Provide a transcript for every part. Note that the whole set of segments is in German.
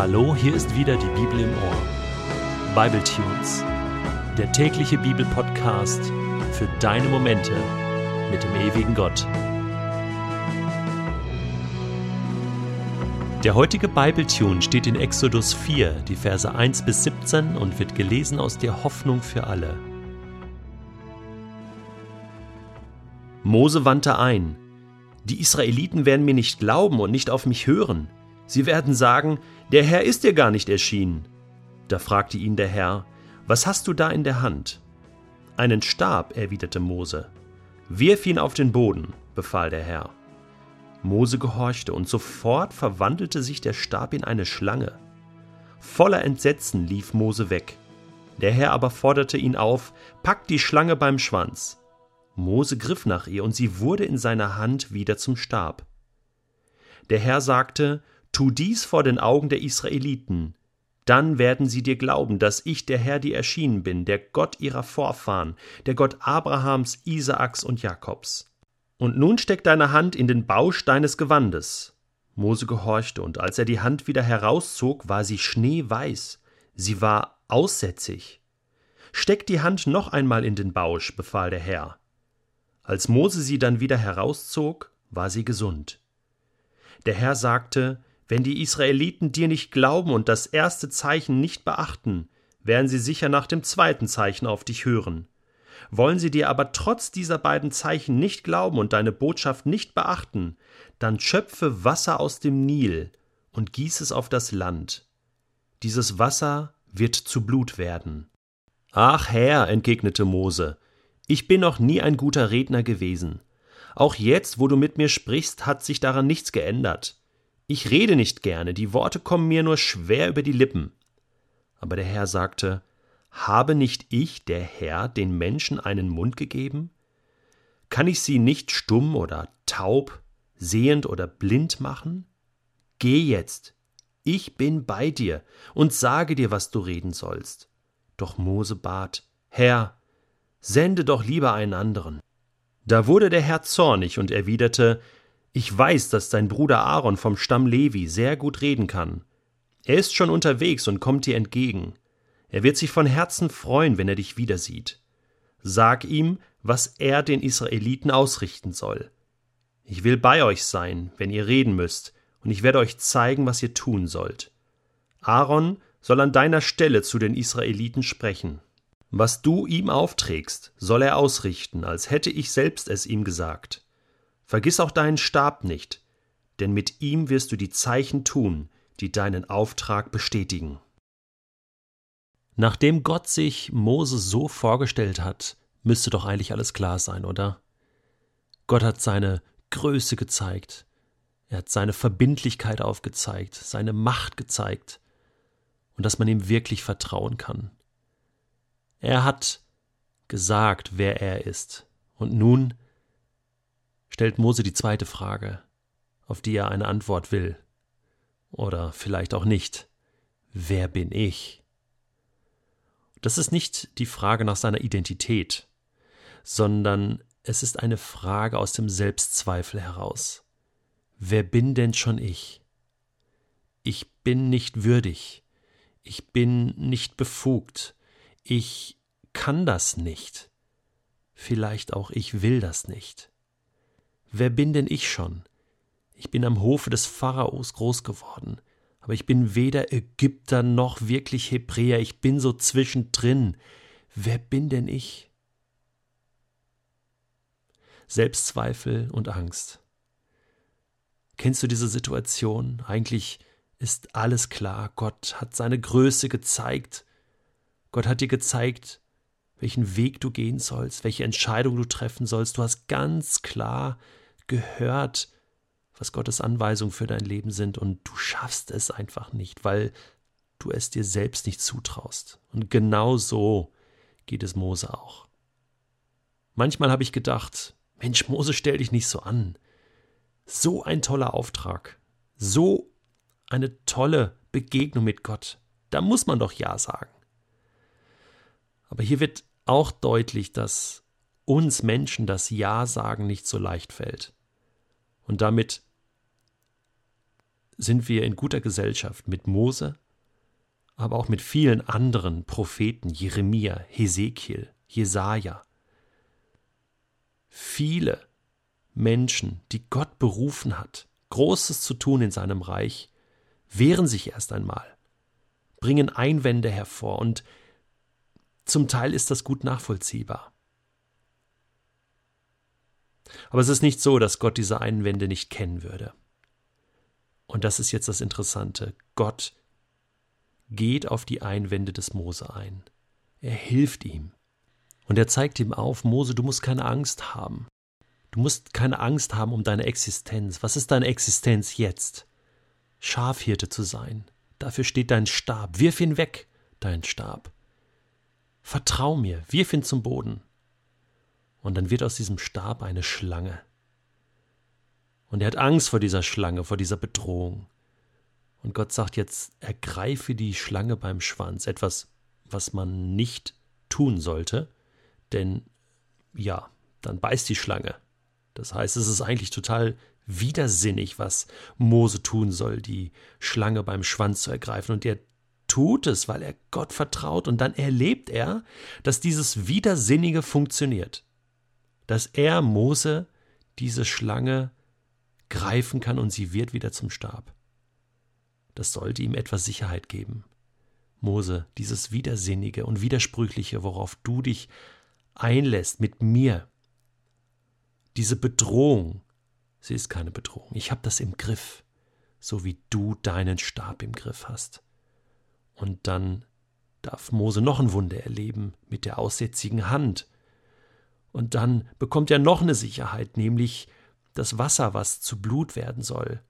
Hallo, hier ist wieder die Bibel im Ohr. Bible Tunes, der tägliche Bibelpodcast für deine Momente mit dem ewigen Gott. Der heutige Bible Tune steht in Exodus 4, die Verse 1 bis 17 und wird gelesen aus der Hoffnung für alle. Mose wandte ein: Die Israeliten werden mir nicht glauben und nicht auf mich hören. Sie werden sagen, der Herr ist dir gar nicht erschienen. Da fragte ihn der Herr, Was hast du da in der Hand? Einen Stab, erwiderte Mose. Wirf ihn auf den Boden, befahl der Herr. Mose gehorchte, und sofort verwandelte sich der Stab in eine Schlange. Voller Entsetzen lief Mose weg. Der Herr aber forderte ihn auf, Pack die Schlange beim Schwanz. Mose griff nach ihr, und sie wurde in seiner Hand wieder zum Stab. Der Herr sagte, Tu dies vor den Augen der Israeliten, dann werden sie dir glauben, dass ich der Herr dir erschienen bin, der Gott ihrer Vorfahren, der Gott Abrahams, Isaaks und Jakobs. Und nun steck deine Hand in den Bausch deines Gewandes. Mose gehorchte, und als er die Hand wieder herauszog, war sie schneeweiß, sie war aussätzig. Steck die Hand noch einmal in den Bausch, befahl der Herr. Als Mose sie dann wieder herauszog, war sie gesund. Der Herr sagte, wenn die Israeliten dir nicht glauben und das erste Zeichen nicht beachten, werden sie sicher nach dem zweiten Zeichen auf dich hören. Wollen sie dir aber trotz dieser beiden Zeichen nicht glauben und deine Botschaft nicht beachten, dann schöpfe Wasser aus dem Nil und gieß es auf das Land. Dieses Wasser wird zu Blut werden. Ach Herr, entgegnete Mose, ich bin noch nie ein guter Redner gewesen. Auch jetzt, wo du mit mir sprichst, hat sich daran nichts geändert. Ich rede nicht gerne, die Worte kommen mir nur schwer über die Lippen. Aber der Herr sagte, Habe nicht ich, der Herr, den Menschen einen Mund gegeben? Kann ich sie nicht stumm oder taub, sehend oder blind machen? Geh jetzt, ich bin bei dir und sage dir, was du reden sollst. Doch Mose bat, Herr, sende doch lieber einen anderen. Da wurde der Herr zornig und erwiderte, ich weiß, dass dein Bruder Aaron vom Stamm Levi sehr gut reden kann. Er ist schon unterwegs und kommt dir entgegen. Er wird sich von Herzen freuen, wenn er dich wiedersieht. Sag ihm, was er den Israeliten ausrichten soll. Ich will bei euch sein, wenn ihr reden müsst, und ich werde euch zeigen, was ihr tun sollt. Aaron soll an deiner Stelle zu den Israeliten sprechen. Was du ihm aufträgst, soll er ausrichten, als hätte ich selbst es ihm gesagt. Vergiss auch deinen Stab nicht, denn mit ihm wirst du die Zeichen tun, die deinen Auftrag bestätigen. Nachdem Gott sich Mose so vorgestellt hat, müsste doch eigentlich alles klar sein, oder? Gott hat seine Größe gezeigt, er hat seine Verbindlichkeit aufgezeigt, seine Macht gezeigt und dass man ihm wirklich vertrauen kann. Er hat gesagt, wer er ist. Und nun stellt Mose die zweite Frage, auf die er eine Antwort will. Oder vielleicht auch nicht. Wer bin ich? Das ist nicht die Frage nach seiner Identität, sondern es ist eine Frage aus dem Selbstzweifel heraus. Wer bin denn schon ich? Ich bin nicht würdig, ich bin nicht befugt, ich kann das nicht, vielleicht auch ich will das nicht. Wer bin denn ich schon? Ich bin am Hofe des Pharaos groß geworden, aber ich bin weder Ägypter noch wirklich Hebräer, ich bin so zwischendrin. Wer bin denn ich? Selbstzweifel und Angst. Kennst du diese Situation? Eigentlich ist alles klar. Gott hat seine Größe gezeigt. Gott hat dir gezeigt, welchen Weg du gehen sollst, welche Entscheidung du treffen sollst. Du hast ganz klar gehört, was Gottes Anweisungen für dein Leben sind und du schaffst es einfach nicht, weil du es dir selbst nicht zutraust. Und genau so geht es Mose auch. Manchmal habe ich gedacht, Mensch, Mose, stell dich nicht so an. So ein toller Auftrag, so eine tolle Begegnung mit Gott. Da muss man doch Ja sagen. Aber hier wird auch deutlich, dass uns Menschen das Ja sagen nicht so leicht fällt. Und damit sind wir in guter Gesellschaft mit Mose, aber auch mit vielen anderen Propheten, Jeremia, Hesekiel, Jesaja. Viele Menschen, die Gott berufen hat, Großes zu tun in seinem Reich, wehren sich erst einmal, bringen Einwände hervor und zum Teil ist das gut nachvollziehbar. Aber es ist nicht so, dass Gott diese Einwände nicht kennen würde. Und das ist jetzt das Interessante. Gott geht auf die Einwände des Mose ein. Er hilft ihm. Und er zeigt ihm auf, Mose, du musst keine Angst haben. Du musst keine Angst haben um deine Existenz. Was ist deine Existenz jetzt? Schafhirte zu sein. Dafür steht dein Stab. Wirf ihn weg, dein Stab. Vertrau mir, wirf ihn zum Boden. Und dann wird aus diesem Stab eine Schlange. Und er hat Angst vor dieser Schlange, vor dieser Bedrohung. Und Gott sagt jetzt, ergreife die Schlange beim Schwanz, etwas, was man nicht tun sollte, denn ja, dann beißt die Schlange. Das heißt, es ist eigentlich total widersinnig, was Mose tun soll, die Schlange beim Schwanz zu ergreifen. Und er tut es, weil er Gott vertraut. Und dann erlebt er, dass dieses Widersinnige funktioniert. Dass er, Mose, diese Schlange greifen kann und sie wird wieder zum Stab. Das sollte ihm etwas Sicherheit geben. Mose, dieses Widersinnige und Widersprüchliche, worauf du dich einlässt mit mir, diese Bedrohung, sie ist keine Bedrohung. Ich habe das im Griff, so wie du deinen Stab im Griff hast. Und dann darf Mose noch ein Wunder erleben mit der aussätzigen Hand. Und dann bekommt er noch eine Sicherheit, nämlich das Wasser, was zu Blut werden soll.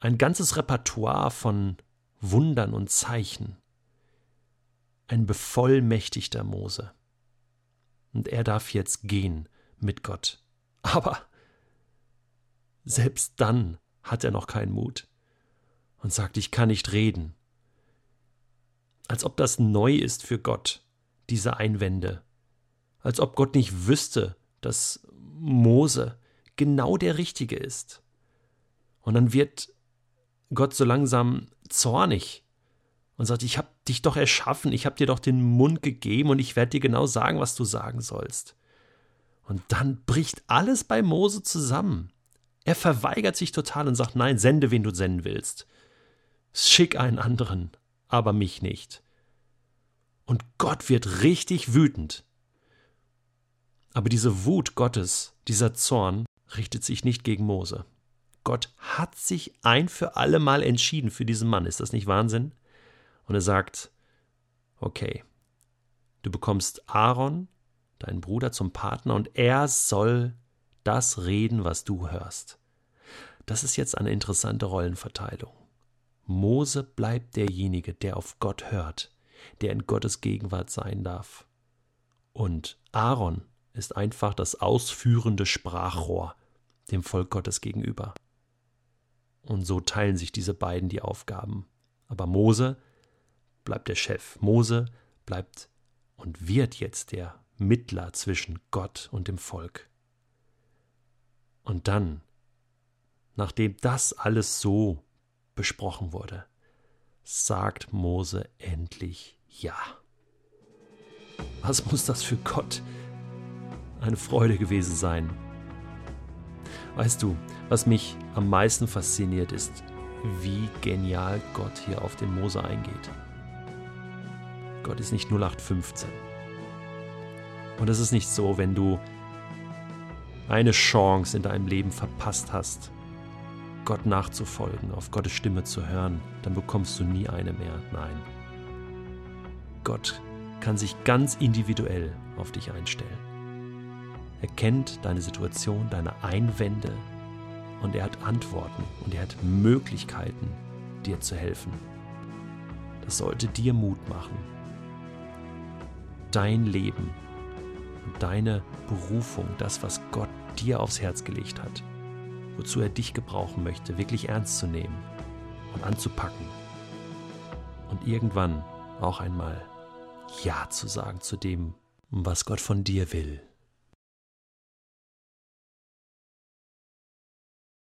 Ein ganzes Repertoire von Wundern und Zeichen. Ein bevollmächtigter Mose. Und er darf jetzt gehen mit Gott. Aber selbst dann hat er noch keinen Mut und sagt, ich kann nicht reden. Als ob das neu ist für Gott, diese Einwände. Als ob Gott nicht wüsste, dass Mose genau der Richtige ist. Und dann wird Gott so langsam zornig und sagt, ich habe dich doch erschaffen, ich habe dir doch den Mund gegeben und ich werde dir genau sagen, was du sagen sollst. Und dann bricht alles bei Mose zusammen. Er verweigert sich total und sagt, nein, sende, wen du senden willst. Schick einen anderen, aber mich nicht. Und Gott wird richtig wütend. Aber diese Wut Gottes, dieser Zorn, richtet sich nicht gegen Mose. Gott hat sich ein für alle Mal entschieden für diesen Mann. Ist das nicht Wahnsinn? Und er sagt, okay, du bekommst Aaron, deinen Bruder, zum Partner und er soll das reden, was du hörst. Das ist jetzt eine interessante Rollenverteilung. Mose bleibt derjenige, der auf Gott hört, der in Gottes Gegenwart sein darf. Und Aaron ist einfach das ausführende Sprachrohr dem Volk Gottes gegenüber. Und so teilen sich diese beiden die Aufgaben. Aber Mose bleibt der Chef. Mose bleibt und wird jetzt der Mittler zwischen Gott und dem Volk. Und dann, nachdem das alles so besprochen wurde, sagt Mose endlich Ja. Was muss das für Gott eine Freude gewesen sein. Weißt du, was mich am meisten fasziniert ist, wie genial Gott hier auf den Mose eingeht. Gott ist nicht 0815. Und es ist nicht so, wenn du eine Chance in deinem Leben verpasst hast, Gott nachzufolgen, auf Gottes Stimme zu hören, dann bekommst du nie eine mehr. Nein. Gott kann sich ganz individuell auf dich einstellen. Er kennt deine Situation, deine Einwände und er hat Antworten und er hat Möglichkeiten, dir zu helfen. Das sollte dir Mut machen. Dein Leben und deine Berufung, das, was Gott dir aufs Herz gelegt hat, wozu er dich gebrauchen möchte, wirklich ernst zu nehmen und anzupacken und irgendwann auch einmal Ja zu sagen zu dem, was Gott von dir will.